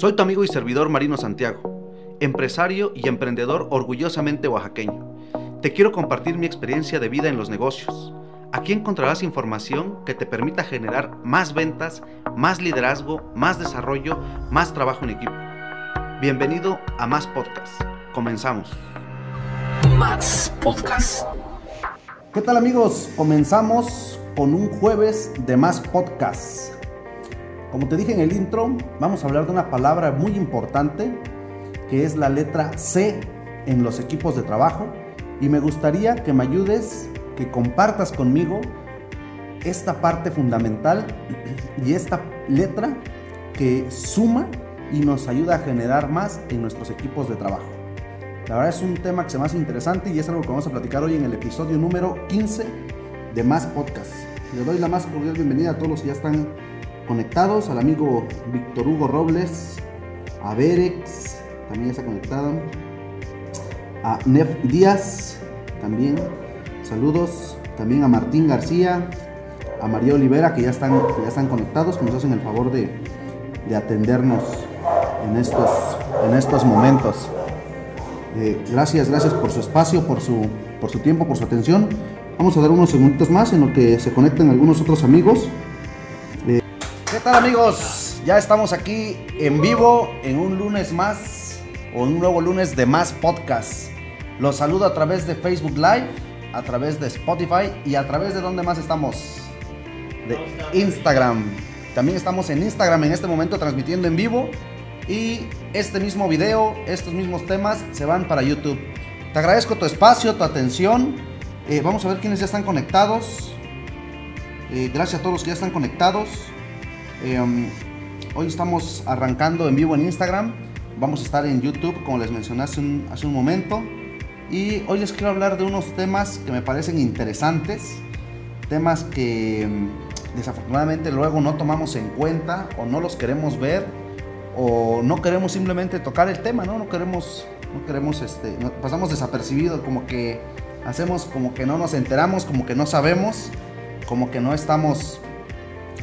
Soy tu amigo y servidor Marino Santiago, empresario y emprendedor orgullosamente oaxaqueño. Te quiero compartir mi experiencia de vida en los negocios. Aquí encontrarás información que te permita generar más ventas, más liderazgo, más desarrollo, más trabajo en equipo. Bienvenido a Más Podcast. Comenzamos. Más Podcast. ¿Qué tal amigos? Comenzamos con un jueves de Más Podcast. Como te dije en el intro, vamos a hablar de una palabra muy importante que es la letra C en los equipos de trabajo y me gustaría que me ayudes, que compartas conmigo esta parte fundamental y esta letra que suma y nos ayuda a generar más en nuestros equipos de trabajo. La verdad es un tema que se me hace interesante y es algo que vamos a platicar hoy en el episodio número 15 de Más Podcast. Le doy la más cordial bienvenida a todos los que ya están conectados, al amigo Víctor Hugo Robles, a Berex, también está conectado, a Nef Díaz, también, saludos, también a Martín García, a María Olivera, que ya están, ya están conectados, que nos hacen el favor de, de atendernos en estos, en estos momentos. Eh, gracias, gracias por su espacio, por su, por su tiempo, por su atención. Vamos a dar unos segunditos más en lo que se conecten algunos otros amigos. ¿Qué tal amigos? Ya estamos aquí en vivo en un lunes más o un nuevo lunes de más podcast. Los saludo a través de Facebook Live, a través de Spotify y a través de donde más estamos. De Instagram. También estamos en Instagram en este momento transmitiendo en vivo y este mismo video, estos mismos temas se van para YouTube. Te agradezco tu espacio, tu atención. Eh, vamos a ver quiénes ya están conectados. Eh, gracias a todos los que ya están conectados. Em, hoy estamos arrancando en vivo en Instagram. Vamos a estar en YouTube, como les mencioné hace un, momento. Y hoy les quiero hablar de unos temas que me parecen interesantes. Temas que em, desafortunadamente luego no tomamos en cuenta o no los queremos ver o no queremos simplemente tocar el tema, ¿no? No queremos, no queremos, este, pasamos desapercibido, como que hacemos como que no nos enteramos, como que no sabemos, como que no estamos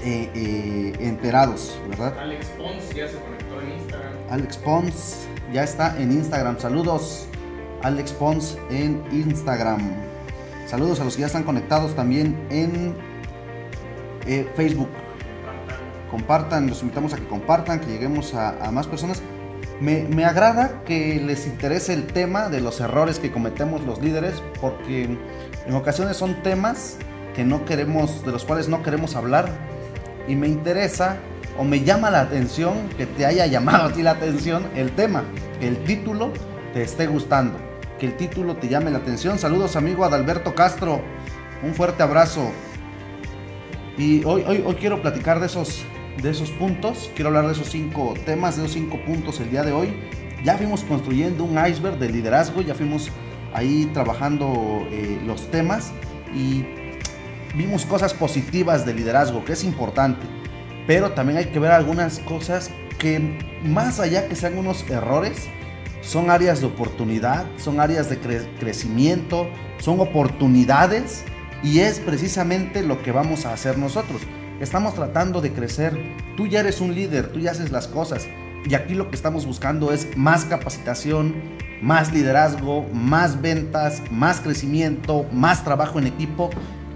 eh, eh, enterados, ¿verdad? Alex Pons ya se conectó en Instagram. Alex Pons ya está en Instagram. Saludos, Alex Pons en Instagram. Saludos a los que ya están conectados también en eh, Facebook. Compartan, los invitamos a que compartan, que lleguemos a, a más personas. Me, me, agrada que les interese el tema de los errores que cometemos los líderes, porque en ocasiones son temas que no queremos, de los cuales no queremos hablar, y me interesa o me llama la atención que te haya llamado a la atención el tema, que el título te esté gustando, que el título te llame la atención. Saludos amigo Adalberto Castro, un fuerte abrazo. Y hoy, hoy, hoy quiero platicar de esos, de esos puntos, quiero hablar de esos cinco temas, de esos cinco puntos el día de hoy. Ya fuimos construyendo un iceberg de liderazgo, ya fuimos ahí trabajando eh, los temas y vimos cosas positivas de liderazgo, que es importante, pero también hay que ver algunas cosas que más allá que sean unos errores, son áreas de oportunidad, son áreas de cre crecimiento, son oportunidades y es precisamente lo que vamos a hacer nosotros. Estamos tratando de crecer, tú ya eres un líder, tú ya haces las cosas y aquí lo que estamos buscando es más capacitación, más liderazgo, más ventas, más crecimiento, más trabajo en equipo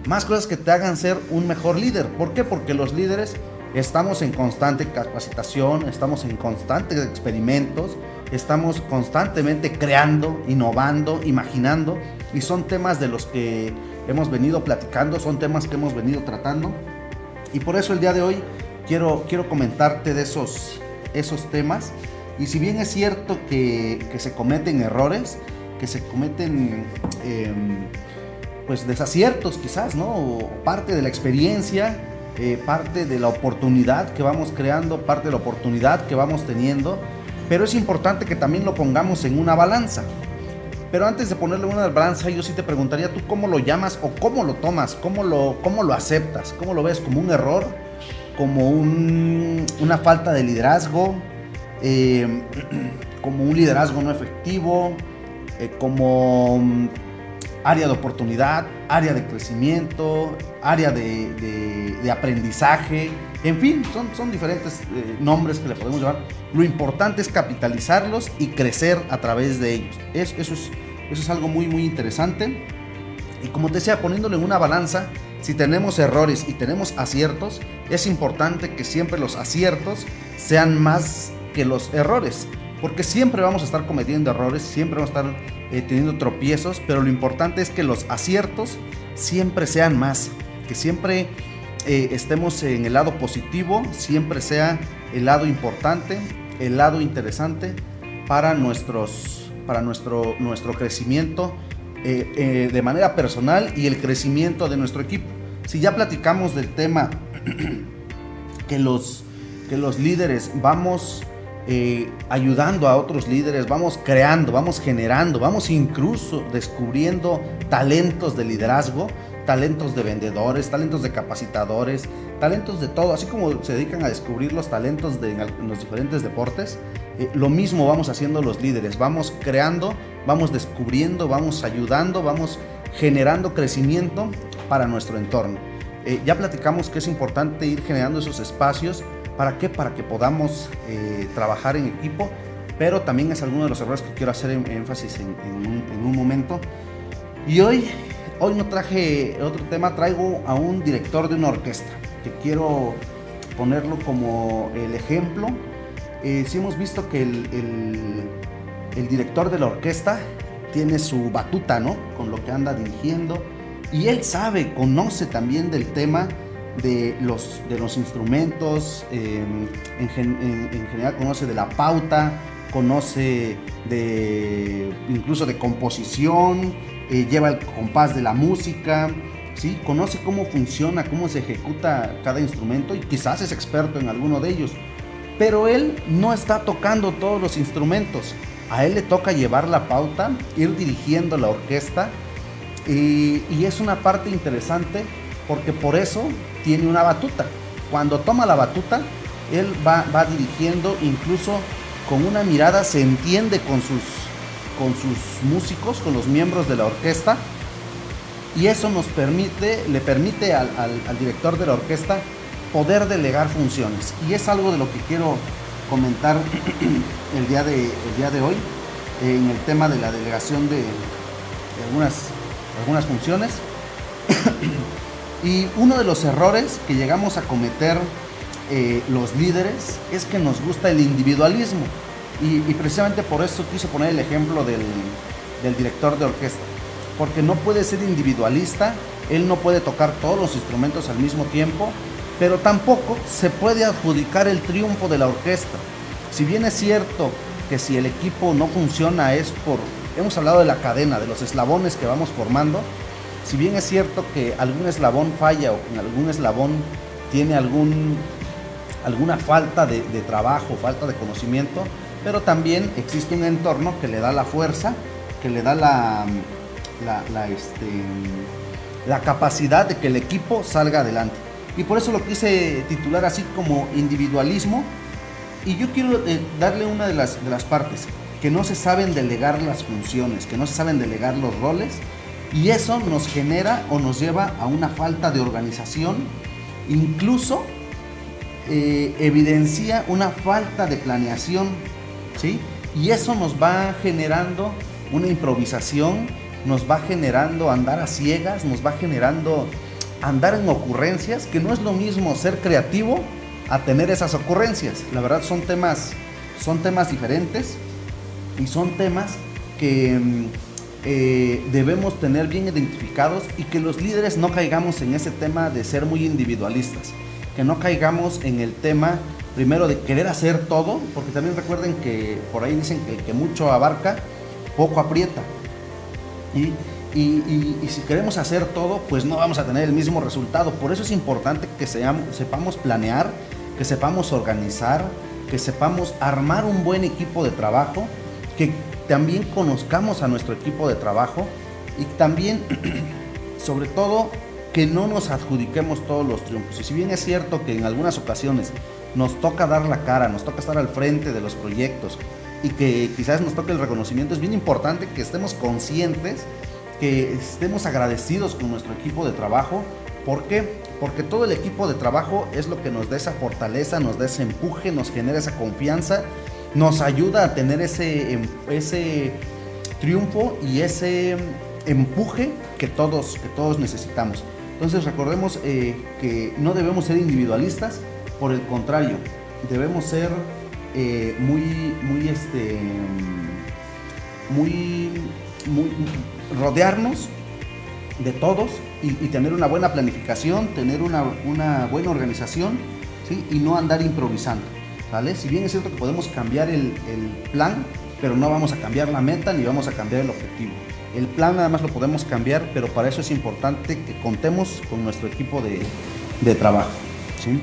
más cosas que te hagan ser un mejor líder. ¿Por qué? Porque los líderes estamos en constante capacitación, estamos en constantes experimentos, estamos constantemente creando, innovando, imaginando y son temas de los que hemos venido platicando, son temas que hemos venido tratando y por eso el día de hoy quiero, quiero comentarte de esos, esos temas y si bien es cierto que, que se cometen errores, que se cometen... Eh, pues desaciertos quizás, ¿no? Parte de la experiencia, eh, parte de la oportunidad que vamos creando, parte de la oportunidad que vamos teniendo, pero es importante que también lo pongamos en una balanza. Pero antes de ponerle una balanza, yo sí te preguntaría tú cómo lo llamas o cómo lo tomas, cómo lo, cómo lo aceptas, cómo lo ves, como un error, como un, una falta de liderazgo, eh, como un liderazgo no efectivo, eh, como área de oportunidad, área de crecimiento, área de, aprendizaje, En fin, son, son diferentes eh, nombres que le podemos llevar. Lo importante es capitalizarlos y crecer a través de ellos. Es, eso, es, eso es algo muy, muy interesante. Y como te decía, poniéndolo en una balanza, si tenemos errores y tenemos aciertos, es importante que siempre los aciertos sean más que los errores. Porque siempre vamos a estar cometiendo errores, siempre vamos a estar eh, teniendo tropiezos, pero lo importante es que los aciertos siempre sean más. Que siempre eh, estemos en el lado positivo, siempre sea el lado importante, el lado interesante para, nuestros, para nuestro, nuestro crecimiento eh, de manera personal y el crecimiento de nuestro equipo. Si ya platicamos del tema que los, que los líderes vamos ayudando a otros líderes, vamos creando, vamos generando, vamos incluso descubriendo talentos de liderazgo, talentos de vendedores, talentos de capacitadores, talentos de todo, así como se dedican a descubrir los talentos de, en los diferentes deportes, eh, lo mismo vamos haciendo los líderes, vamos creando, vamos descubriendo, vamos ayudando, vamos generando crecimiento para nuestro entorno. Eh, ya platicamos que es importante ir generando esos espacios, ¿para qué? Para que podamos eh, trabajar en equipo, pero también es alguno de los errores que quiero hacer énfasis en, un, en un momento. Y hoy Hoy no traje otro tema, traigo a un director de una orquesta que quiero ponerlo como el ejemplo. Eh, si hemos visto que el, director de la orquesta tiene su batuta, ¿no? Con lo que anda dirigiendo. Y él sabe, conoce también del tema de los, de los instrumentos, em, en, en, general conoce de la pauta, conoce de incluso de composición, eh, lleva el compás de la música, ¿sí? conoce cómo funciona, cómo se ejecuta cada instrumento y quizás es experto en alguno de ellos. Pero él no está tocando todos los instrumentos. A él le toca llevar la pauta, ir dirigiendo la orquesta y, es una parte interesante porque por eso tiene una batuta. Cuando toma la batuta, él va, va dirigiendo incluso con una mirada se entiende con sus con sus músicos, con los miembros de la orquesta. Y eso nos permite, le permite al, director de la orquesta poder delegar funciones. Y es algo de lo que quiero comentar el día de, el día de hoy en el tema de la delegación de, algunas, algunas funciones. y uno de los errores que llegamos a cometer eh, los líderes es que nos gusta el individualismo. Y, precisamente por eso quise poner el ejemplo del, director de orquesta. Porque no puede ser individualista, él no puede tocar todos los instrumentos al mismo tiempo, pero tampoco se puede adjudicar el triunfo de la orquesta. Si bien es cierto que si el equipo no funciona es por, hemos hablado de la cadena, de los eslabones que vamos formando, si bien es cierto que algún eslabón falla o que algún eslabón tiene alguna falta de, de trabajo, falta de conocimiento, pero también existe un entorno que le da la fuerza, que le da la, este, capacidad de que el equipo salga adelante. Y por eso lo quise titular así como individualismo. Y yo quiero eh, darle una de las partes, que no se saben delegar las funciones, que no se saben delegar los roles. Y eso nos genera o nos lleva a una falta de organización, incluso eh, evidencia una falta de planeación y eso nos va generando una improvisación, nos va generando andar a ciegas, nos va generando andar en ocurrencias, que no es lo mismo ser creativo a tener esas ocurrencias. La verdad son temas, son temas diferentes y son temas que mm, eh, debemos tener bien identificados y que los líderes no caigamos en ese tema de ser muy individualistas, que no caigamos en el tema primero de querer hacer todo, porque también recuerden que por ahí dicen que que mucho abarca, poco aprieta. Y, si queremos hacer todo, pues no vamos a tener el mismo resultado. Por eso es importante que sepamos planear, que sepamos organizar, que sepamos armar un buen equipo de trabajo, que también conozcamos a nuestro equipo de trabajo y también, sobre todo, que no nos adjudiquemos todos los triunfos. Y si bien es cierto que en algunas ocasiones nos toca dar la cara, nos toca estar al frente de los proyectos y que quizás nos toque el reconocimiento, es bien importante que estemos conscientes, que estemos agradecidos con nuestro equipo de trabajo. ¿Por qué? porque todo el equipo de trabajo es lo que nos da esa fortaleza, nos da ese empuje, nos genera esa confianza, nos ayuda a tener ese, em, ese triunfo y ese empuje que todos, que todos necesitamos. Entonces recordemos eh, que no debemos ser individualistas, por el contrario, debemos ser eh, muy, muy, este, muy, muy, rodearnos de todos y, tener una buena planificación, tener una, buena organización y no andar improvisando. Si bien es cierto que podemos cambiar el, plan, pero no vamos a cambiar la meta ni vamos a cambiar el objetivo. El plan nada más lo podemos cambiar, pero para eso es importante que contemos con nuestro equipo de, trabajo. ¿sí?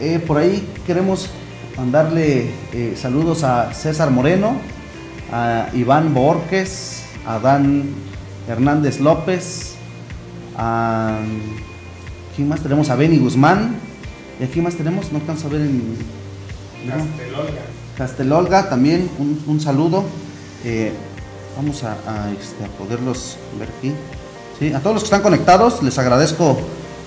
Eh, por ahí queremos mandarle eh, saludos a César Moreno, a Iván Borges, a Dan Hernández López. ¿Quién más tenemos? A Benny Guzmán. ¿Y aquí más tenemos? No alcanzo a ver en... Castelolga. Castelolga también, un, saludo. Eh, vamos a, este, a, poderlos ver aquí. ¿Sí? A todos los que están conectados, les agradezco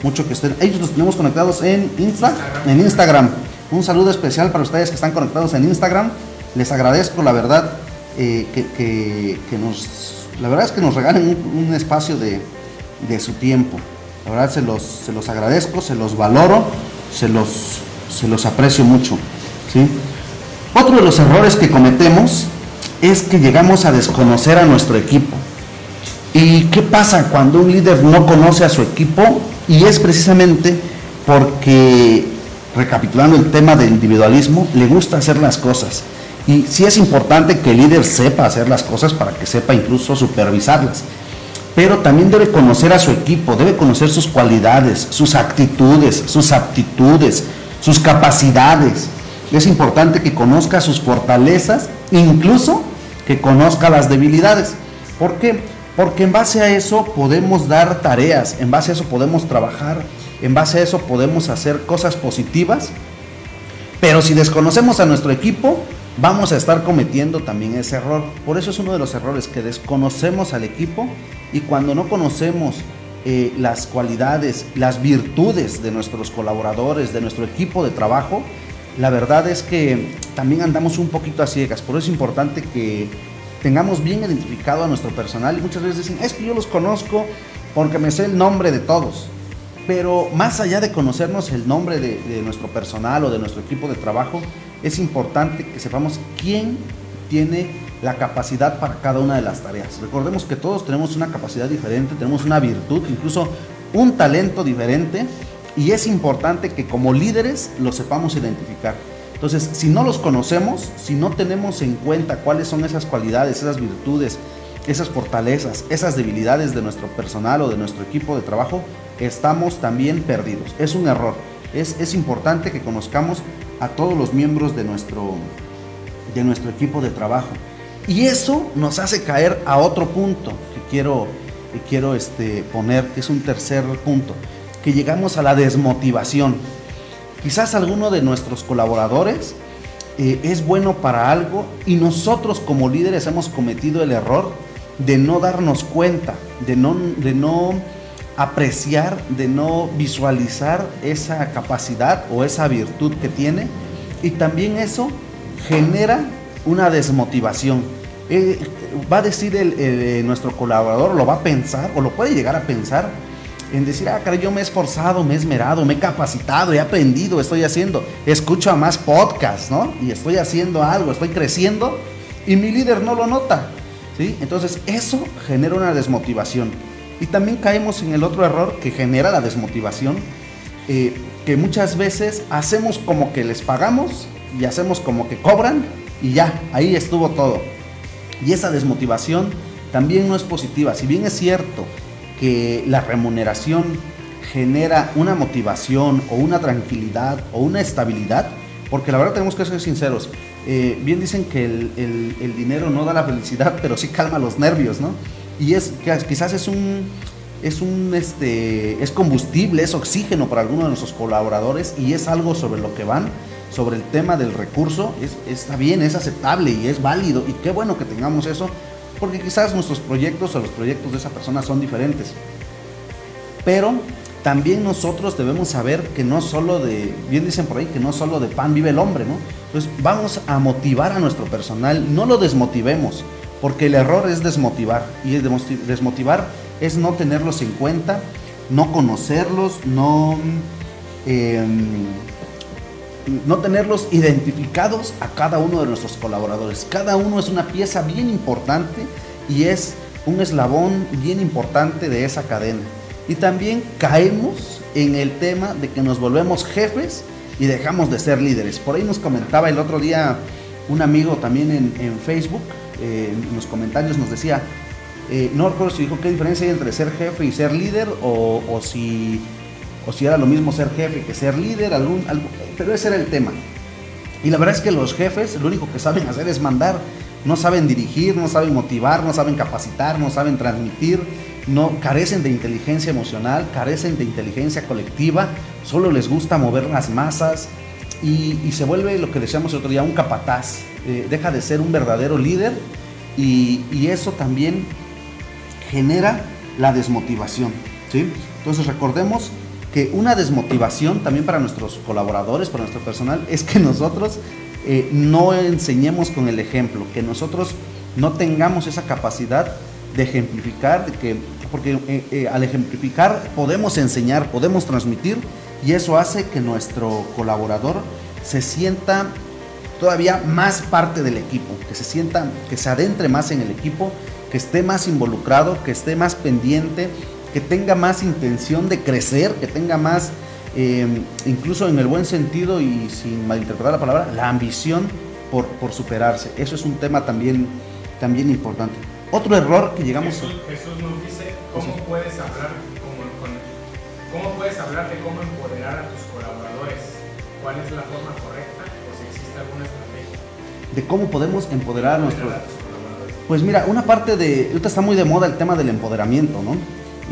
mucho que estén. Ellos los tenemos conectados en, Insta, en Instagram. Un saludo especial para ustedes que están conectados en Instagram. Les agradezco, la verdad, eh, que, nos, la verdad es que nos regalen un, espacio de, su tiempo. La verdad se los, se los agradezco, se los valoro, se los, se los aprecio mucho. ¿sí? Otro de los errores que cometemos es que llegamos a desconocer a nuestro equipo. ¿Y qué pasa cuando un líder no conoce a su equipo? Y es precisamente porque recapitulando el tema del individualismo, le gusta hacer las cosas. Y sí es importante que el líder sepa hacer las cosas para que sepa incluso supervisarlas. Pero también debe conocer a su equipo, debe conocer sus cualidades, sus actitudes, sus aptitudes, sus capacidades. Es importante que conozca sus fortalezas, incluso que conozca las debilidades. ¿Por qué? Porque en base a eso podemos dar tareas, en base a eso podemos trabajar en base a eso podemos hacer cosas positivas, pero si desconocemos a nuestro equipo, vamos a estar cometiendo también ese error. Por eso es uno de los errores que desconocemos al equipo y cuando no conocemos eh, las cualidades, las virtudes de nuestros colaboradores, de nuestro equipo de trabajo, la verdad es que también andamos un poquito a ciegas. Por eso es importante que tengamos bien identificado a nuestro personal y muchas veces dicen, es que yo los conozco porque me sé el nombre de todos. Pero más allá de conocernos el nombre de, nuestro personal o de nuestro equipo de trabajo, es importante que sepamos quién tiene la capacidad para cada una de las tareas. Recordemos que todos tenemos una capacidad diferente, tenemos una virtud, incluso un talento diferente, y es importante que como líderes lo sepamos identificar. Entonces, si no los conocemos, si no tenemos en cuenta cuáles son esas cualidades, esas virtudes, esas fortalezas, esas debilidades de nuestro personal o de nuestro equipo de trabajo, estamos también perdidos. Es un error. Es, es importante que conozcamos a todos los miembros de nuestro, de nuestro equipo de trabajo. Y eso nos hace caer a otro punto que quiero, que quiero este, poner, que es un tercer punto, que llegamos a la desmotivación. Quizás alguno de nuestros colaboradores eh, es bueno para algo y nosotros como líderes hemos cometido el error de no darnos cuenta, de no, de no apreciar, de no visualizar esa capacidad o esa virtud que tiene. Y también eso genera una desmotivación. Eh, va a decir el, nuestro colaborador, lo va a pensar o lo puede llegar a pensar en decir, ah, caray, yo me he esforzado, me he esmerado, me he capacitado, he aprendido, estoy haciendo, escucho a más podcasts, ¿no? Y estoy haciendo algo, estoy creciendo y mi líder no lo nota, ¿sí? Entonces eso genera una desmotivación. Y también caemos en el otro error que genera la desmotivación, eh, que muchas veces hacemos como que les pagamos y hacemos como que cobran y ya, ahí estuvo todo. Y esa desmotivación también no es positiva. Si bien es cierto que la remuneración genera una motivación o una tranquilidad o una estabilidad, porque la verdad tenemos que ser sinceros, eh, bien dicen que el, el, dinero no da la felicidad, pero sí calma los nervios, ¿no? Y es quizás es un es un este es combustible, es oxígeno para algunos de nuestros colaboradores y es algo sobre lo que van sobre el tema del recurso, es, está bien, es aceptable y es válido y qué bueno que tengamos eso, porque quizás nuestros proyectos o los proyectos de esa persona son diferentes. Pero también nosotros debemos saber que no solo de, bien dicen por ahí, que no solo de pan vive el hombre, ¿no? Entonces vamos a motivar a nuestro personal, no lo desmotivemos, porque el error es desmotivar, y desmotivar es no tenerlos en cuenta, no conocerlos, no, em, no tenerlos identificados a cada uno de nuestros colaboradores. Cada uno es una pieza bien importante y es un eslabón bien importante de esa cadena. Y también caemos en el tema de que nos volvemos jefes y dejamos de ser líderes. Por ahí nos comentaba el otro día un amigo también en, Facebook, eh, en los comentarios nos decía, eh, no recuerdo si dijo qué diferencia hay entre ser jefe y ser líder o, si, o si era lo mismo ser jefe que ser líder, algún, pero ese era el tema. Y la verdad es que los jefes lo único que saben hacer es mandar, no saben dirigir, no saben motivar, no saben capacitar, no saben transmitir, no carecen de inteligencia emocional, carecen de inteligencia colectiva, solo les gusta mover las masas y, se vuelve lo que decíamos el otro día, un capataz, eh, deja de ser un verdadero líder y, eso también genera la desmotivación. ¿sí? Entonces recordemos que una desmotivación también para nuestros colaboradores, para nuestro personal, es que nosotros eh, no enseñemos con el ejemplo, que nosotros no tengamos esa capacidad de ejemplificar, de que porque eh, al ejemplificar podemos enseñar, podemos transmitir y eso hace que nuestro colaborador se sienta todavía más parte del equipo, que se sienta, que se adentre más en el equipo, que esté más involucrado, que esté más pendiente, que tenga más intención de crecer, que tenga más, em, incluso en el buen sentido y sin malinterpretar la palabra, la ambición por, por superarse. Eso es un tema también, también importante. Otro error que llegamos Jesús, Jesús nos dice cómo puedes hablar cómo puedes hablar de cómo empoderar a tus colaboradores, cuál es la forma correcta De cómo podemos empoderar a nuestros Pues mira, una parte de ahorita está muy de moda el tema del empoderamiento, ¿no?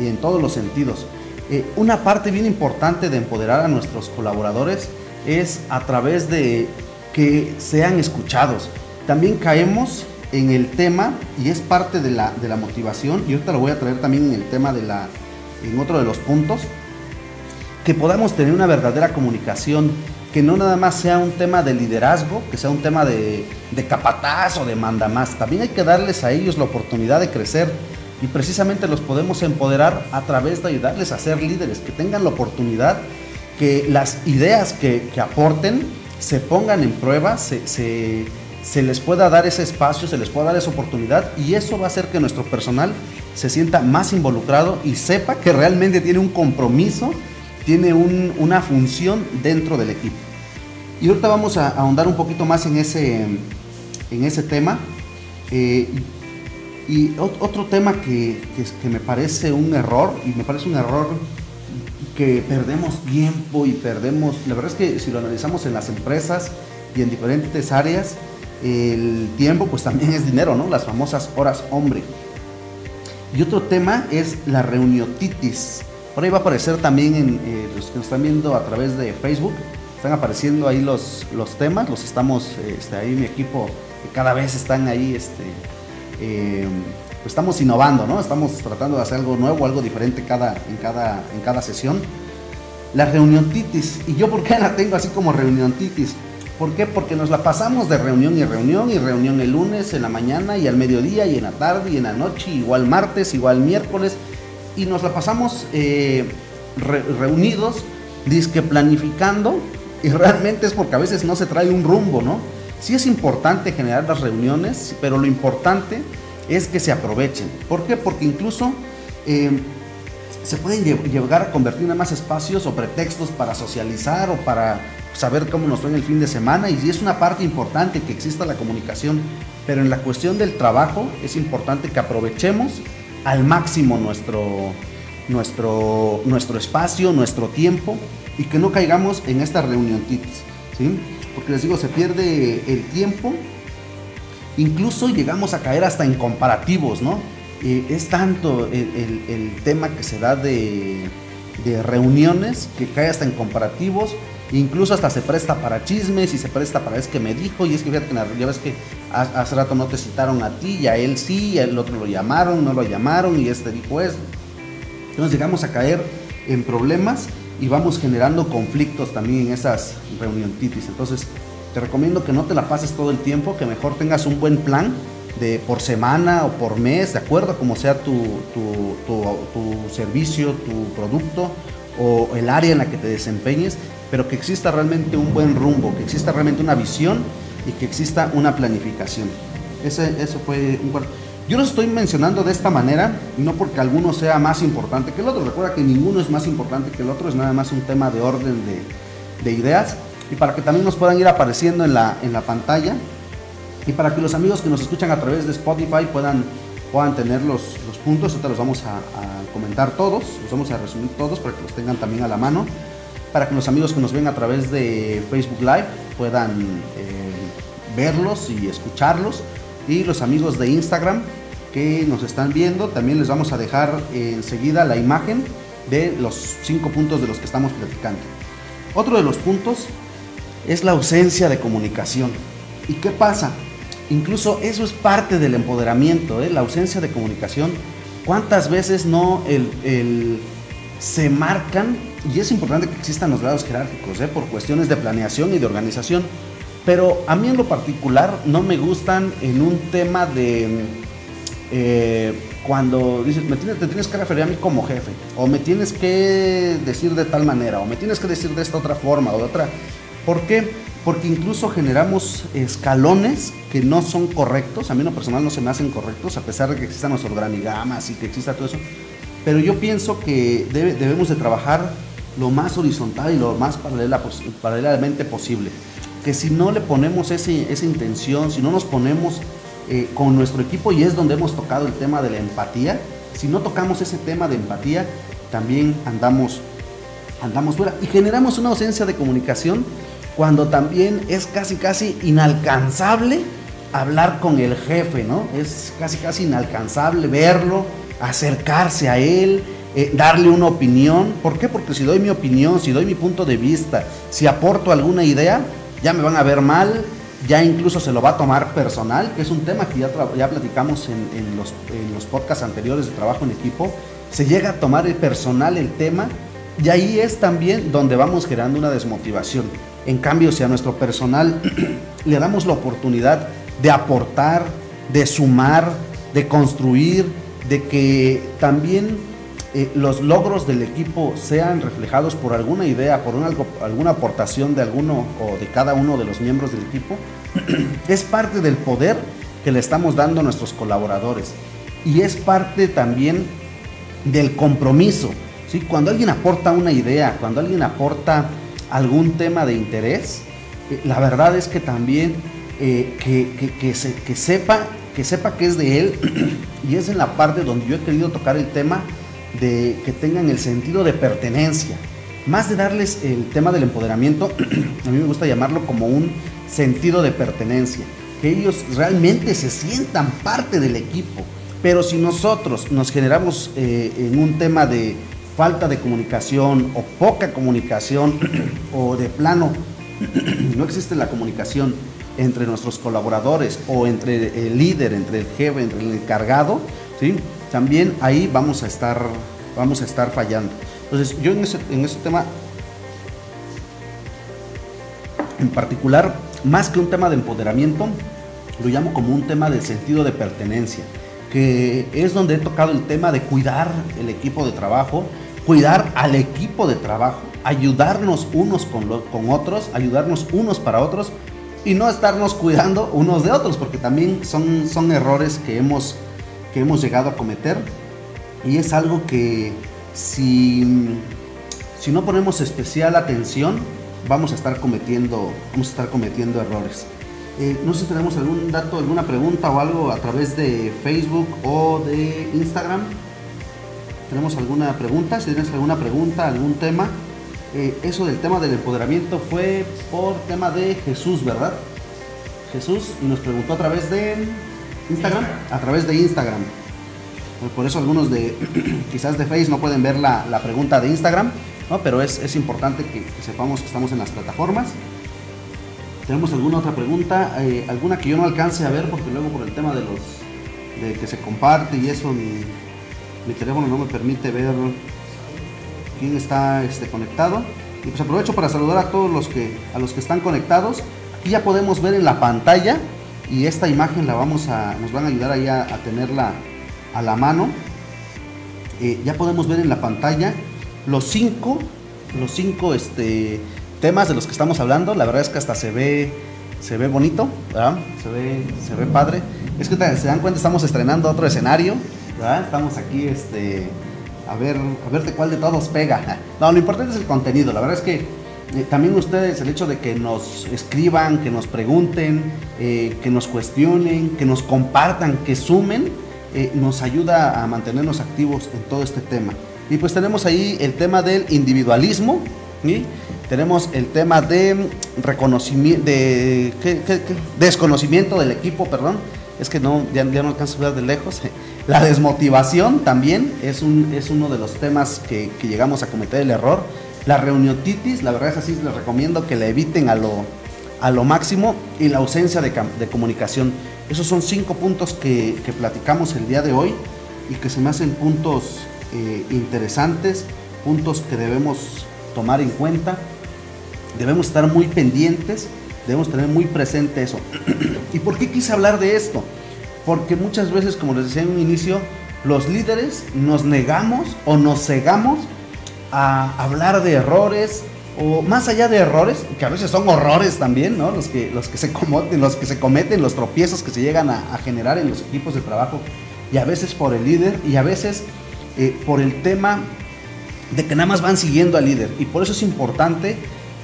Y en todos los sentidos. Eh, una parte bien importante de empoderar a nuestros colaboradores es a través de que sean escuchados. También caemos en el tema, y es parte de la, de la motivación, y ahorita lo voy a traer también en el tema de la, en otro de los puntos, que podamos tener una verdadera comunicación, que no nada más sea un tema de liderazgo, que sea un tema de, capataz o de mandamás, también hay que darles a ellos la oportunidad de crecer y precisamente los podemos empoderar a través de ayudarles a ser líderes, que tengan la oportunidad, que las ideas que, que aporten se pongan en prueba, se, se se les pueda dar ese espacio, se les pueda dar esa oportunidad y eso va a hacer que nuestro personal se sienta más involucrado y sepa que realmente tiene un compromiso, tiene una función dentro del equipo. Y ahorita vamos a ahondar un poquito más en ese, en ese tema. Eh, y otro tema que, que me parece un error, y me parece un error que perdemos tiempo y perdemos, la verdad es que si lo analizamos en las empresas y en diferentes áreas, el tiempo pues también es dinero, ¿no? Las famosas horas hombre. Y otro tema es la reuniotitis. Por ahí va a aparecer también en eh, los que nos están viendo a través de Facebook. Están apareciendo ahí los, los temas. Los estamos, este, ahí mi equipo, que cada vez están ahí, este, eh, pues estamos innovando, ¿no? Estamos tratando de hacer algo nuevo, algo diferente cada, en, cada, en cada sesión. La reuniotitis. ¿Y yo por qué la tengo así como reuniotitis? ¿Por qué? Porque nos la pasamos de reunión y reunión y reunión el lunes, en la mañana y al mediodía y en la tarde y en la noche, igual martes, igual miércoles, y nos la pasamos eh, reunidos, disque planificando, y realmente es porque a veces no se trae un rumbo, ¿no? Sí es importante generar las reuniones, pero lo importante es que se aprovechen. ¿Por qué? Porque incluso eh, se pueden llegar a convertir en más espacios o pretextos para socializar o para saber cómo nos fue en el fin de semana y es una parte importante que exista la comunicación, pero en la cuestión del trabajo es importante que aprovechemos al máximo nuestro, nuestro, nuestro espacio, nuestro tiempo y que no caigamos en esta reunión ¿sí? Porque les digo, se pierde el tiempo, incluso llegamos a caer hasta en comparativos, ¿no? Es tanto el, tema que se da de, de reuniones que cae hasta en comparativos Incluso hasta se presta para chismes y se presta para es que me dijo y es que fíjate, ya ves que hace rato no te citaron a ti y a él sí, y al otro lo llamaron, no lo llamaron y este dijo eso. Entonces llegamos a caer en problemas y vamos generando conflictos también en esas reuniones. Entonces, te recomiendo que no te la pases todo el tiempo, que mejor tengas un buen plan de por semana o por mes, de acuerdo a como sea tu, tu, tu, servicio, tu producto o el área en la que te desempeñes, pero que exista realmente un buen rumbo, que exista realmente una visión y que exista una planificación. Ese, eso fue un Yo lo estoy mencionando de esta manera, no porque alguno sea más importante que el otro. Recuerda que ninguno es más importante que el otro, es nada más un tema de orden de, de ideas. Y para que también nos puedan ir apareciendo en la, en la pantalla, y para que los amigos que nos escuchan a través de Spotify puedan, puedan tener los, los puntos, ahorita los vamos a, comentar todos, los vamos a resumir todos para que los tengan también a la mano, para que los amigos que nos ven a través de Facebook Live puedan eh, verlos y escucharlos, y los amigos de Instagram que nos están viendo, también les vamos a dejar enseguida la imagen de los cinco puntos de los que estamos platicando. Otro de los puntos es la ausencia de comunicación. ¿Y qué pasa? Incluso eso es parte del empoderamiento, ¿eh? la ausencia de comunicación. ¿Cuántas veces no el, se marcan? Y es importante que existan los grados jerárquicos, ¿eh? por cuestiones de planeación y de organización. Pero a mí en lo particular no me gustan en un tema de eh, cuando dices, me tienes, te tienes que referir a mí como jefe, o me tienes que decir de tal manera, o me tienes que decir de esta otra forma o de otra. ¿Por qué? porque incluso generamos escalones que no son correctos, a mí en lo personal no se me hacen correctos, a pesar de que existan los organigramas y que exista todo eso, pero yo pienso que debemos de trabajar lo más horizontal y lo más paralela, paralelamente posible, que si no le ponemos ese, esa intención, si no nos ponemos eh, con nuestro equipo, y es donde hemos tocado el tema de la empatía, si no tocamos ese tema de empatía, también andamos, andamos fuera y generamos una ausencia de comunicación cuando también es casi casi inalcanzable hablar con el jefe, ¿no? Es casi casi inalcanzable verlo, acercarse a él, eh, darle una opinión. ¿Por qué? Porque si doy mi opinión, si doy mi punto de vista, si aporto alguna idea, ya me van a ver mal, ya incluso se lo va a tomar personal, que es un tema que ya, ya platicamos en, los, en los podcasts anteriores de trabajo en equipo. Se llega a tomar el personal el tema y ahí es también donde vamos generando una desmotivación. En cambio, si a nuestro personal le damos la oportunidad de aportar, de sumar, de construir, de que también eh, los logros del equipo sean reflejados por alguna idea, por alguna aportación de alguno o de cada uno de los miembros del equipo, es parte del poder que le estamos dando a nuestros colaboradores y es parte también del compromiso. ¿sí? Cuando alguien aporta una idea, cuando alguien aporta algún tema de interés, eh, la verdad es que también eh, que, sepa, que sepa que es de él y es en la parte donde yo he querido tocar el tema de que tengan el sentido de pertenencia. Más de darles el tema del empoderamiento, a mí me gusta llamarlo como un sentido de pertenencia, que ellos realmente se sientan parte del equipo. Pero si nosotros nos generamos eh, en un tema de falta de comunicación o poca comunicación o de plano no existe la comunicación entre nuestros colaboradores o entre el líder, entre el jefe, entre el encargado, también ahí vamos a estar, vamos a estar fallando. Entonces yo en ese, en ese tema en particular, más que un tema de empoderamiento, lo llamo como un tema de sentido de pertenencia, que es donde he tocado el tema de cuidar el equipo de trabajo, cuidar al equipo de trabajo, ayudarnos unos con, con otros, ayudarnos unos para otros y no estarnos cuidando unos de otros, porque también son, son errores que hemos, que hemos llegado a cometer y es algo que si, si no ponemos especial atención, vamos a estar cometiendo, vamos a estar cometiendo errores. Eh, no sé si tenemos algún dato, alguna pregunta o algo a través de Facebook o de Instagram tenemos alguna pregunta, si tienes alguna pregunta, algún tema. Eh, eso del tema del empoderamiento fue por tema de Jesús, ¿verdad? Jesús y nos preguntó a través de Instagram, a través de Instagram. Por eso algunos de quizás de Facebook no pueden ver la, pregunta de Instagram, ¿no? pero es, importante que, sepamos que estamos en las plataformas. ¿Tenemos alguna otra pregunta? Eh, ¿Alguna que yo no alcance a ver? Porque luego por el tema de los de que se comparte y eso mi teléfono no me permite ver quién está este, conectado. Y pues aprovecho para saludar a todos los que, a los que están conectados. Aquí ya podemos ver en la pantalla y esta imagen la vamos a, nos van a ayudar ahí a, tenerla a la mano. Eh, ya podemos ver en la pantalla los cinco, los cinco este, temas de los que estamos hablando. La verdad es que hasta se ve, se ve bonito, Se ve, se ve padre. Es que se dan cuenta, estamos estrenando otro escenario, Estamos aquí, este, a ver, a ver de cuál de todos pega. No, lo importante es el contenido. La verdad es que eh, también ustedes, el hecho de que nos escriban, que nos pregunten, eh, que nos cuestionen, que nos compartan, que sumen, eh, nos ayuda a mantenernos activos en todo este tema. Y pues tenemos ahí el tema del individualismo, tenemos el tema de de desconocimiento del equipo, perdón. Es que no, ya, no alcanzo a ver de lejos. La desmotivación también es, un, es uno de los temas que, llegamos a cometer el error. La reuniotitis, la verdad es así, les recomiendo que la eviten a lo, a lo máximo. Y la ausencia de, comunicación. Esos son cinco puntos que, platicamos el día de hoy y que se me hacen puntos eh, interesantes, puntos que debemos tomar en cuenta. Debemos estar muy pendientes, debemos tener muy presente eso. ¿Y por qué quise hablar de esto? Porque muchas veces, como les decía en un inicio, los líderes nos negamos o nos cegamos a hablar de errores o más allá de errores, que a veces son horrores también, ¿no? Los que, los que, se, cometen, los que se cometen, los tropiezos que se llegan a, generar en los equipos de trabajo y a veces por el líder y a veces eh, por el tema de que nada más van siguiendo al líder. Y por eso es importante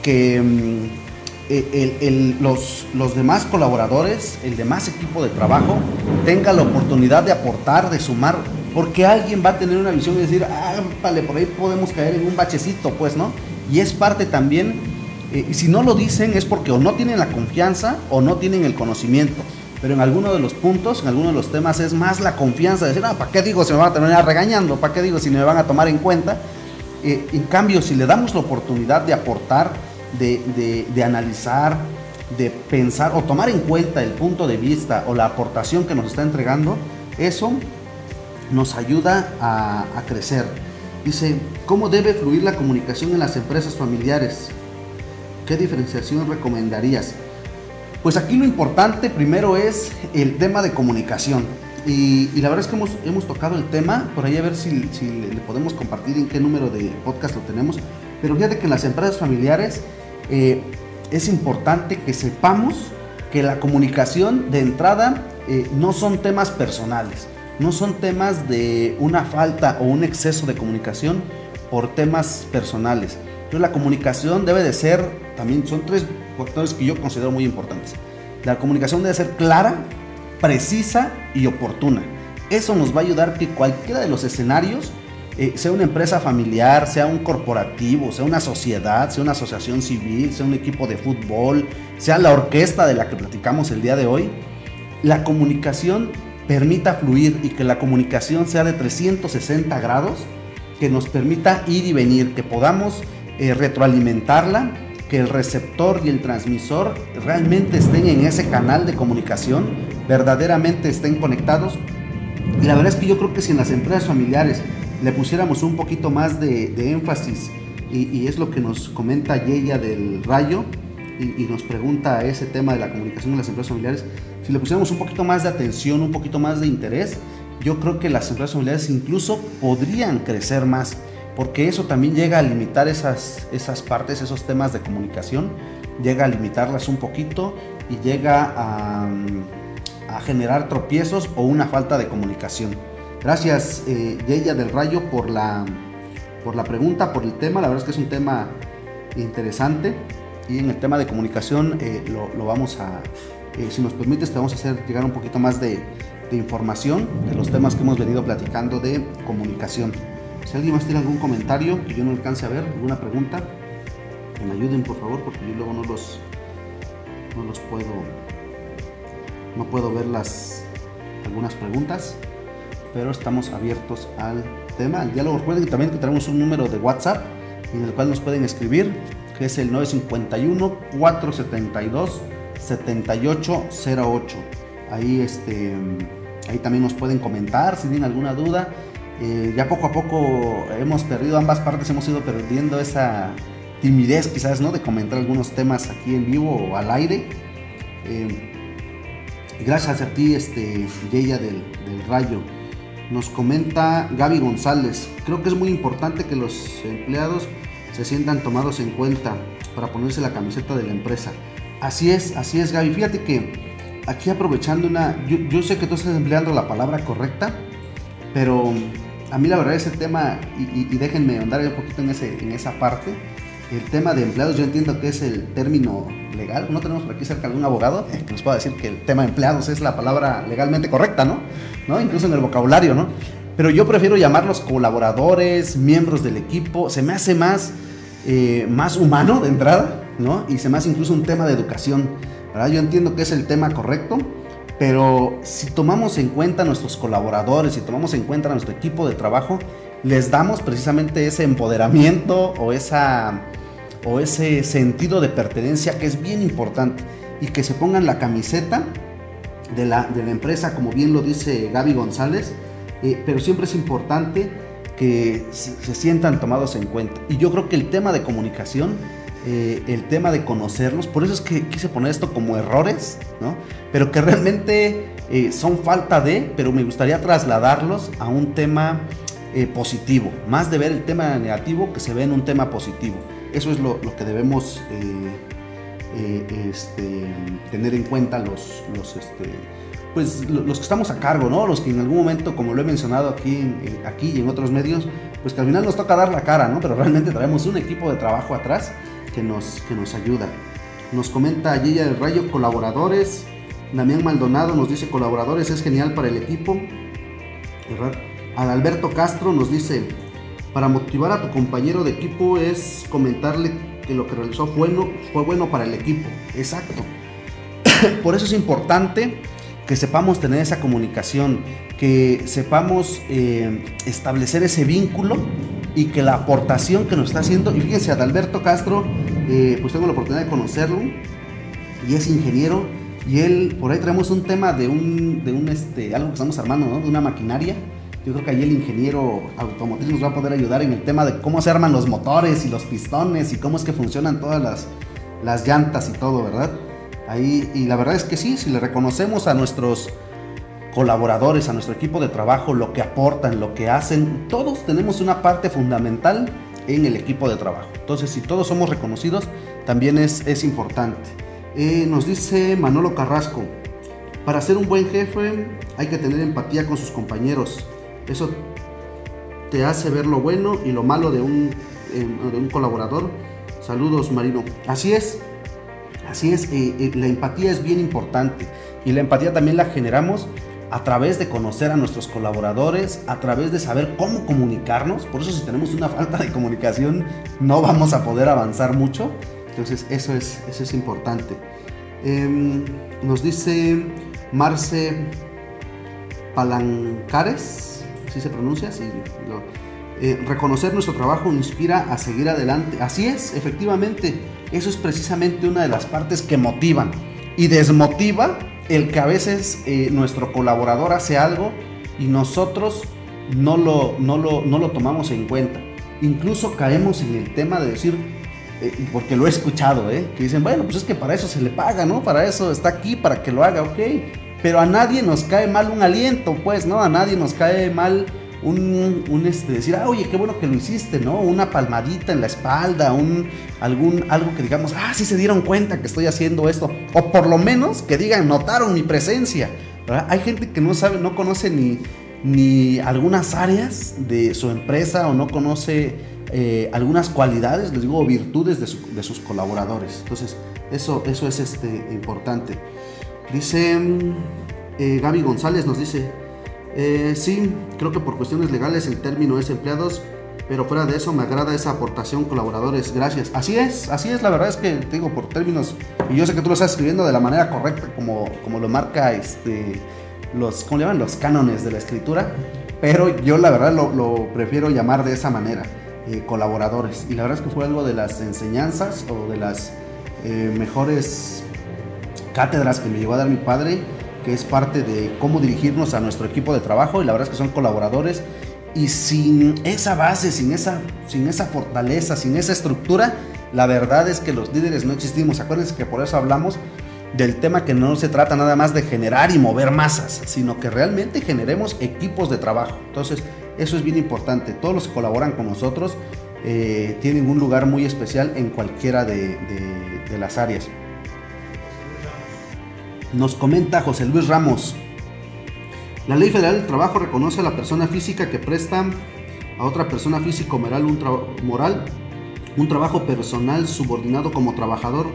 que... Mm, eh, los, los demás colaboradores, el demás equipo de trabajo, tenga la oportunidad de aportar, de sumar, porque alguien va a tener una visión y decir, ah, vale, por ahí podemos caer en un bachecito, pues, ¿no? Y es parte también, eh, si no lo dicen es porque o no tienen la confianza o no tienen el conocimiento. Pero en alguno de los puntos, en alguno de los temas es más la confianza de decir, ah, ¿para qué digo si me van a terminar regañando? ¿Para qué digo si me van a tomar en cuenta? Eh, en cambio, si le damos la oportunidad de aportar, de, analizar, de pensar o tomar en cuenta el punto de vista o la aportación que nos está entregando, eso nos ayuda a, crecer. Dice, ¿cómo debe fluir la comunicación en las empresas familiares? ¿Qué diferenciación recomendarías? Pues aquí lo importante primero es el tema de comunicación. Y, la verdad es que hemos, tocado el tema, por ahí a ver si, si le podemos compartir en qué número de podcast lo tenemos. Pero fíjate que en las empresas familiares eh, es importante que sepamos que la comunicación de entrada eh, no son temas personales, no son temas de una falta o un exceso de comunicación por temas personales. Entonces la comunicación debe de ser, también son tres factores que yo considero muy importantes. La comunicación debe ser clara, precisa y oportuna. Eso nos va a ayudar que cualquiera de los escenarios eh, sea una empresa familiar, sea un corporativo, sea una sociedad, sea una asociación civil, sea un equipo de fútbol, sea la orquesta de la que platicamos el día de hoy, la comunicación permita fluir y que la comunicación sea de 360 grados, que nos permita ir y venir, que podamos eh, retroalimentarla, que el receptor y el transmisor realmente estén en ese canal de comunicación, verdaderamente estén conectados. Y la verdad es que yo creo que si en las empresas familiares le pusiéramos un poquito más de, énfasis y, es lo que nos comenta Yeya del Rayo y, nos pregunta ese tema de la comunicación en las empresas familiares, si le pusiéramos un poquito más de atención, un poquito más de interés, yo creo que las empresas familiares incluso podrían crecer más, porque eso también llega a limitar esas, esas partes, esos temas de comunicación, llega a limitarlas un poquito y llega a, a generar tropiezos o una falta de comunicación. Gracias, eh, Yeya del Rayo, por la, por la pregunta, por el tema. La verdad es que es un tema interesante. Y en el tema de comunicación eh, lo, vamos a, si nos permites, te vamos a hacer llegar un poquito más de, información de los temas que hemos venido platicando de comunicación. Si alguien más tiene algún comentario que yo no alcance a ver, alguna pregunta, que me ayuden por favor, porque yo luego no los, no los puedo, no puedo ver las, algunas preguntas pero estamos abiertos al tema, al diálogo. Recuerden también que tenemos un número de WhatsApp en el cual nos pueden escribir, que es el 951-472-7808. Ahí, este, ahí también nos pueden comentar si tienen alguna duda. Eh, ya poco a poco hemos perdido, ambas partes hemos ido perdiendo esa timidez quizás, ¿no? De comentar algunos temas aquí en vivo o al aire. Eh, gracias a ti, este, del, del Rayo. Nos comenta Gaby González. Creo que es muy importante que los empleados se sientan tomados en cuenta para ponerse la camiseta de la empresa. Así es, así es, Gaby. Fíjate que aquí aprovechando una. Yo, sé que tú estás empleando la palabra correcta, pero a mí la verdad ese tema, y, déjenme andar un poquito en, ese, en esa parte, el tema de empleados, yo entiendo que es el término legal. No tenemos por aquí cerca algún abogado que nos pueda decir que el tema de empleados es la palabra legalmente correcta, ¿no? ¿No? Incluso en el vocabulario, ¿no? Pero yo prefiero llamarlos colaboradores, miembros del equipo. Se me hace más, eh, más humano de entrada, ¿no? Y se me hace incluso un tema de educación. ¿verdad? Yo entiendo que es el tema correcto, pero si tomamos en cuenta a nuestros colaboradores, si tomamos en cuenta a nuestro equipo de trabajo, les damos precisamente ese empoderamiento o esa o ese sentido de pertenencia que es bien importante y que se pongan la camiseta de la, de la empresa, como bien lo dice Gaby González, eh, pero siempre es importante que se, sientan tomados en cuenta. Y yo creo que el tema de comunicación, eh, el tema de conocerlos, por eso es que quise poner esto como errores, ¿no? pero que realmente eh, son falta de, pero me gustaría trasladarlos a un tema positivo, más de ver el tema negativo que se ve en un tema positivo. Eso es lo, que debemos eh, eh, este, tener en cuenta los, los, este, pues, los que estamos a cargo, ¿no? Los que en algún momento, como lo he mencionado aquí, aquí y en otros medios, pues que al final nos toca dar la cara, ¿no? Pero realmente traemos un equipo de trabajo atrás que nos, que nos ayuda. Nos comenta Yella del Rayo, colaboradores. Damián Maldonado nos dice colaboradores, es genial para el equipo. Adalberto Castro nos dice, para motivar a tu compañero de equipo es comentarle que lo que realizó fue bueno, fue bueno para el equipo. Exacto. Por eso es importante que sepamos tener esa comunicación, que sepamos eh, establecer ese vínculo y que la aportación que nos está haciendo, y fíjense, Adalberto Castro, eh, pues tengo la oportunidad de conocerlo, y es ingeniero, y él, por ahí traemos un tema de un, de un este, algo que estamos armando, ¿no? De una maquinaria, yo creo que ahí el ingeniero automotriz nos va a poder ayudar en el tema de cómo se arman los motores y los pistones y cómo es que funcionan todas las, las llantas y todo, ¿verdad? Ahí, y la verdad es que sí, si le reconocemos a nuestros colaboradores, a nuestro equipo de trabajo, lo que aportan, lo que hacen, todos tenemos una parte fundamental en el equipo de trabajo. Entonces, si todos somos reconocidos, también es, es importante. Eh, nos dice Manolo Carrasco, para ser un buen jefe hay que tener empatía con sus compañeros eso te hace ver lo bueno y lo malo de un, eh, de un colaborador. Saludos, Marino. Así es, así es. Eh, eh, la empatía es bien importante y la empatía también la generamos a través de conocer a nuestros colaboradores, a través de saber cómo comunicarnos. Por eso si tenemos una falta de comunicación no vamos a poder avanzar mucho. Entonces eso es, eso es importante. Em, nos dice Marce Palancares así se pronuncia, sí, eh, reconocer nuestro trabajo inspira a seguir adelante. Así es, efectivamente, eso es precisamente una de las partes que motivan y desmotiva el que a veces eh, nuestro colaborador hace algo y nosotros no lo, no, lo, no lo tomamos en cuenta. Incluso caemos en el tema de decir, eh, porque lo he escuchado, que dicen, bueno, pues es que para eso se le paga, ¿no? Para eso está aquí, para que lo haga, ok pero a nadie nos cae mal un aliento, pues, ¿no? A nadie nos cae mal un, este, decir, ah, oye, qué bueno que lo hiciste, ¿no? Una palmadita en la espalda, un, algún, algo que digamos, ah, sí se dieron cuenta que estoy haciendo esto. O por lo menos que digan, notaron mi presencia. ¿verdad? Hay gente que no sabe, no conoce ni, ni algunas áreas de su empresa o no conoce eh, algunas cualidades, les digo, virtudes de, sus colaboradores. Entonces, eso, eso es este, importante. Dice eh, Gaby González, nos dice, eh, sí, creo que por cuestiones legales el término es empleados, pero fuera de eso me agrada esa aportación colaboradores, gracias. Así es, así es, la verdad es que te digo por términos, y yo sé que tú lo estás escribiendo de la manera correcta, como, como lo marca este, los, ¿cómo llaman? Los cánones de la escritura, pero yo la verdad lo, prefiero llamar de esa manera, eh, colaboradores. Y la verdad es que fue algo de las enseñanzas o de las eh, mejores cátedras que me llevó a dar mi padre, es parte de cómo dirigirnos a nuestro equipo de trabajo y la verdad es que son colaboradores Y sin esa base, sin esa, sin esa fortaleza, sin esa estructura, la verdad es que los líderes no existimos. Acuérdense que por eso hablamos del tema que no se trata nada más de generar y mover masas, sino que realmente generemos equipos de trabajo. Entonces, eso es bien importante. Todos los que colaboran con nosotros eh, tienen un lugar muy especial en cualquiera de las áreas. Nos comenta José Luis Ramos. La ley federal del trabajo reconoce a la persona física que presta a otra persona física moral un, moral, un trabajo personal subordinado como trabajador,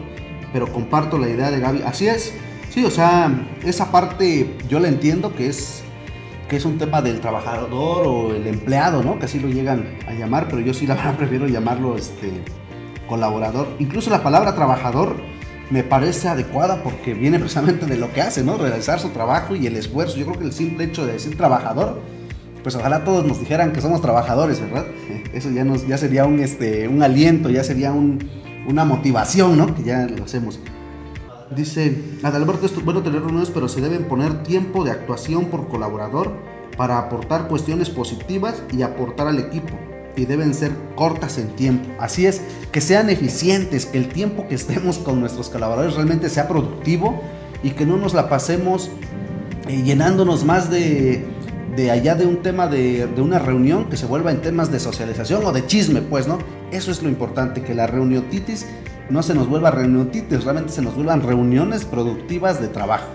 pero comparto la idea de Gaby. Así es, sí, o sea, esa parte yo la entiendo que es que es un tema del trabajador o el empleado, ¿no? Que así lo llegan a llamar, pero yo sí la verdad prefiero llamarlo este colaborador. Incluso la palabra trabajador me parece adecuada porque viene precisamente de lo que hace, ¿no? Realizar su trabajo y el esfuerzo. Yo creo que el simple hecho de decir trabajador, pues ojalá todos nos dijeran que somos trabajadores, ¿verdad? Eso ya, nos, ya sería un, este, un aliento, ya sería un, una motivación, ¿no? Que ya lo hacemos. Dice, Adalberto, es bueno tener reuniones, pero se deben poner tiempo de actuación por colaborador para aportar cuestiones positivas y aportar al equipo y deben ser cortas en tiempo. Así es, que sean eficientes, que el tiempo que estemos con nuestros colaboradores realmente sea productivo y que no nos la pasemos eh, llenándonos más de, de allá de un tema de, de, una reunión que se vuelva en temas de socialización o de chisme, pues, ¿no? Eso es lo importante, que la reuniotitis no se nos vuelva reuniotitis, realmente se nos vuelvan reuniones productivas de trabajo.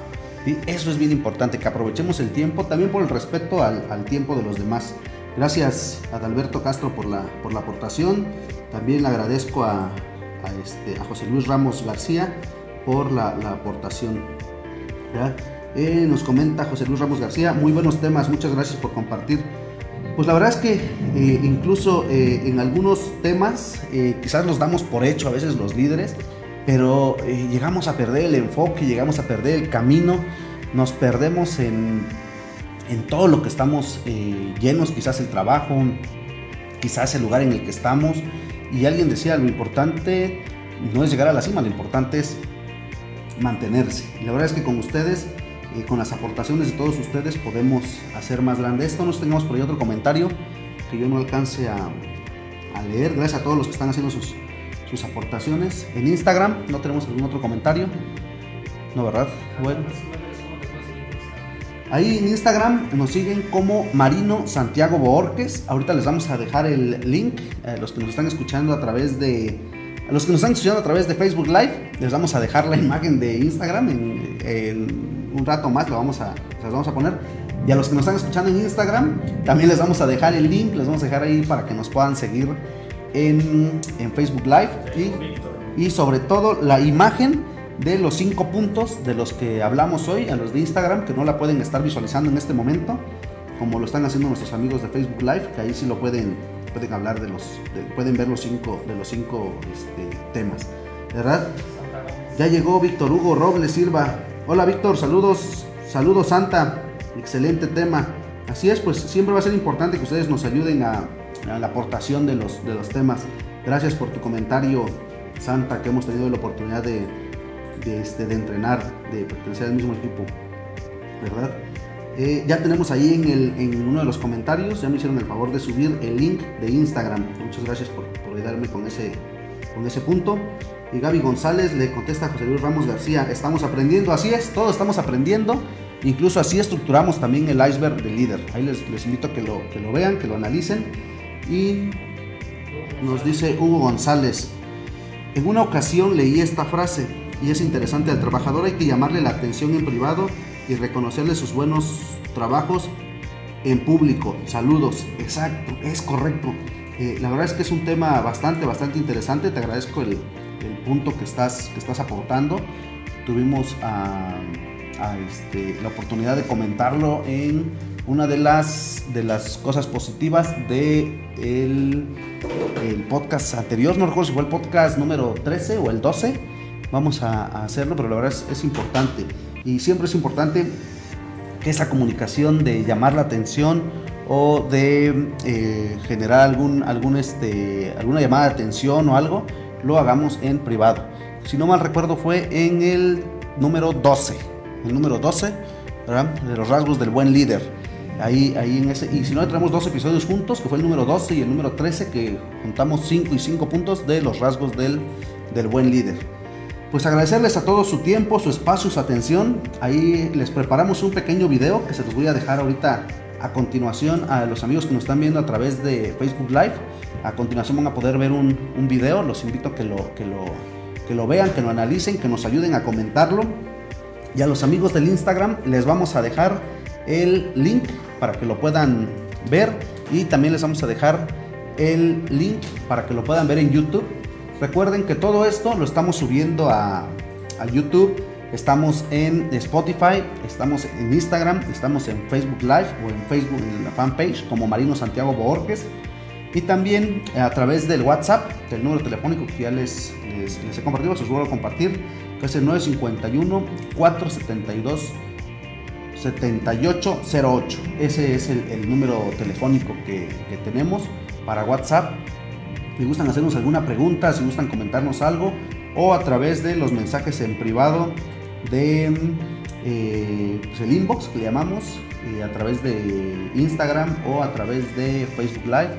y Eso es bien importante, que aprovechemos el tiempo también por el respeto al, al tiempo de los demás. Gracias a Adalberto Castro por la, por la aportación. También le agradezco a, este, José Luis Ramos García por la, la aportación. Eh, nos comenta José Luis Ramos García, muy buenos temas, muchas gracias por compartir. Pues la verdad es que eh, incluso eh, en algunos temas eh, quizás los damos por hecho a veces los líderes, pero llegamos a perder el enfoque, llegamos a perder el camino, nos perdemos en, en todo lo que estamos eh, llenos, quizás el trabajo, quizás el lugar en el que estamos. Y alguien decía, lo importante no es llegar a la cima, lo importante es mantenerse. Y la verdad es que con ustedes, eh, con las aportaciones de todos ustedes, podemos hacer más grande esto. Nos tengamos por ahí otro comentario que yo no alcance a, a leer. Gracias a todos los que están haciendo sus, sus aportaciones. En Instagram no tenemos algún otro comentario. No, ¿verdad? Bueno. Ahí en Instagram nos siguen como Marino Santiago Borges. Ahorita les vamos a dejar el link. Los que nos están escuchando a través de. Los que nos están escuchando a través de Facebook Live, les vamos a dejar la imagen de Instagram. En, un rato más lo vamos a, les vamos a poner. Y a los que nos están escuchando en Instagram, también les vamos a dejar el link. Les vamos a dejar ahí para que nos puedan seguir en, en Facebook Live. Y, y sobre todo la imagen de los cinco puntos de los que hablamos hoy, a los de Instagram, que no la pueden estar visualizando en este momento, como lo están haciendo nuestros amigos de Facebook Live, que ahí sí lo pueden, pueden hablar de los, de, pueden ver los cinco, de los cinco este, temas. ¿Verdad? Ya llegó Víctor Hugo Robles Silva. Hola Víctor, saludos, saludos Santa, excelente tema. Así es, pues siempre va a ser importante que ustedes nos ayuden a, a la aportación de los, de los temas. Gracias por tu comentario, Santa, que hemos tenido la oportunidad de, de, entrenar, de pertenecer al mismo equipo, ¿verdad? Eh, ya tenemos ahí en, uno de los comentarios, ya me hicieron el favor de subir el link de Instagram. Muchas gracias por, por ayudarme con ese, con ese punto. Y Gaby González le contesta a José Luis Ramos García, estamos aprendiendo, así es, todos estamos aprendiendo. Incluso así estructuramos también el iceberg del líder. Ahí les, les invito a que lo, que lo vean, que lo analicen. Y nos dice Hugo González, en una ocasión leí esta frase, y es interesante, al trabajador hay que llamarle la atención en privado y reconocerle sus buenos trabajos en público. Saludos, exacto, es correcto. Eh, la verdad es que es un tema bastante, bastante interesante. Te agradezco el, el punto que estás, que estás aportando. Tuvimos a, a este, la oportunidad de comentarlo en una de las, de las cosas positivas de el, el podcast anterior. No recuerdo si fue el podcast número 13 o el 12 vamos a, hacerlo, pero la verdad es, es, importante. Y siempre es importante que esa comunicación de llamar la atención o de eh, generar algún, algún este, alguna llamada de atención o algo, lo hagamos en privado. Si no mal recuerdo fue en el número 12, el número 12, ¿verdad? de los rasgos del buen líder. Ahí, ahí en ese, y si no, traemos dos episodios juntos, que fue el número 12 y el número 13, que juntamos 5 y 5 puntos de los rasgos del, del buen líder. Pues agradecerles a todos su tiempo, su espacio, su atención. Ahí les preparamos un pequeño video que se los voy a dejar ahorita a continuación a los amigos que nos están viendo a través de Facebook Live. A continuación van a poder ver un, video. Los invito a que lo, que, lo, que lo vean, que lo analicen, que nos ayuden a comentarlo. Y a los amigos del Instagram les vamos a dejar el link para que lo puedan ver. Y también les vamos a dejar el link para que lo puedan ver en YouTube. Recuerden que todo esto lo estamos subiendo a, YouTube Estamos en Spotify, estamos en Instagram, estamos en Facebook Live o en Facebook en la fanpage como Marino Santiago Borges. Y también a través del WhatsApp, del número telefónico que ya les, he compartido, se los vuelvo a compartir, que es el 951-472-7808. Ese es el, número telefónico que tenemos para WhatsApp. Si gustan hacernos alguna pregunta, si gustan comentarnos algo, o a través de los mensajes en privado de eh, pues, el inbox que le llamamos eh, a través de Instagram o a través de Facebook Live.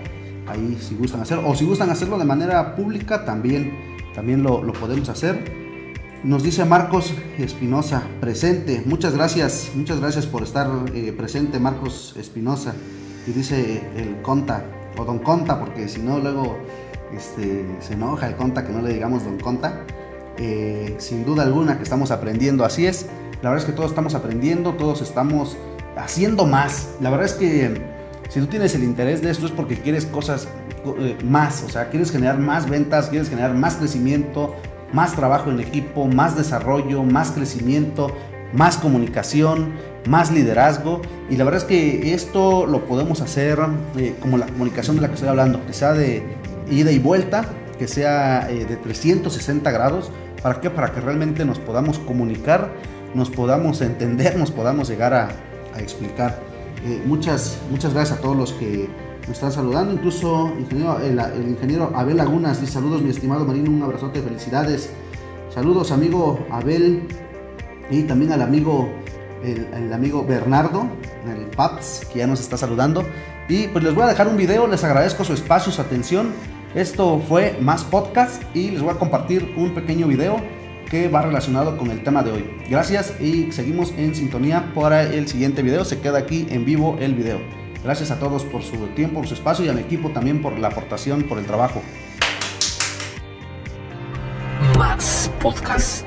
Ahí si gustan hacerlo. O si gustan hacerlo de manera pública también, también lo, podemos hacer. Nos dice Marcos Espinosa, presente. Muchas gracias, muchas gracias por estar eh, presente, Marcos Espinosa. Y dice el Conta, o Don Conta, porque si no luego este, se enoja el Conta que no le digamos Don Conta. Eh, sin duda alguna que estamos aprendiendo, así es. La verdad es que todos estamos aprendiendo, todos estamos haciendo más. La verdad es que si tú tienes el interés de esto es porque quieres cosas eh, más, o sea, quieres generar más ventas, quieres generar más crecimiento, más trabajo en equipo, más desarrollo, más crecimiento, más comunicación, más liderazgo. Y la verdad es que esto lo podemos hacer eh, como la comunicación de la que estoy hablando, que sea de ida y vuelta, que sea de 360 grados, ¿Para qué? Para que realmente nos podamos comunicar, nos podamos entender, nos podamos llegar a, explicar. Eh, muchas, muchas gracias a todos los que me están saludando, incluso el, ingeniero Abel Lagunas dice saludos mi estimado Marino, un abrazote, felicidades. Saludos amigo Abel y también al amigo, el, el amigo Bernardo, el PAPS, que ya nos está saludando. Y pues les voy a dejar un video, les agradezco su espacio, su atención. Esto fue más podcast y les voy a compartir un pequeño video que va relacionado con el tema de hoy. Gracias y seguimos en sintonía para el siguiente video. Se queda aquí en vivo el video. Gracias a todos por su tiempo, por su espacio y al equipo también por la aportación, por el trabajo. Más podcast.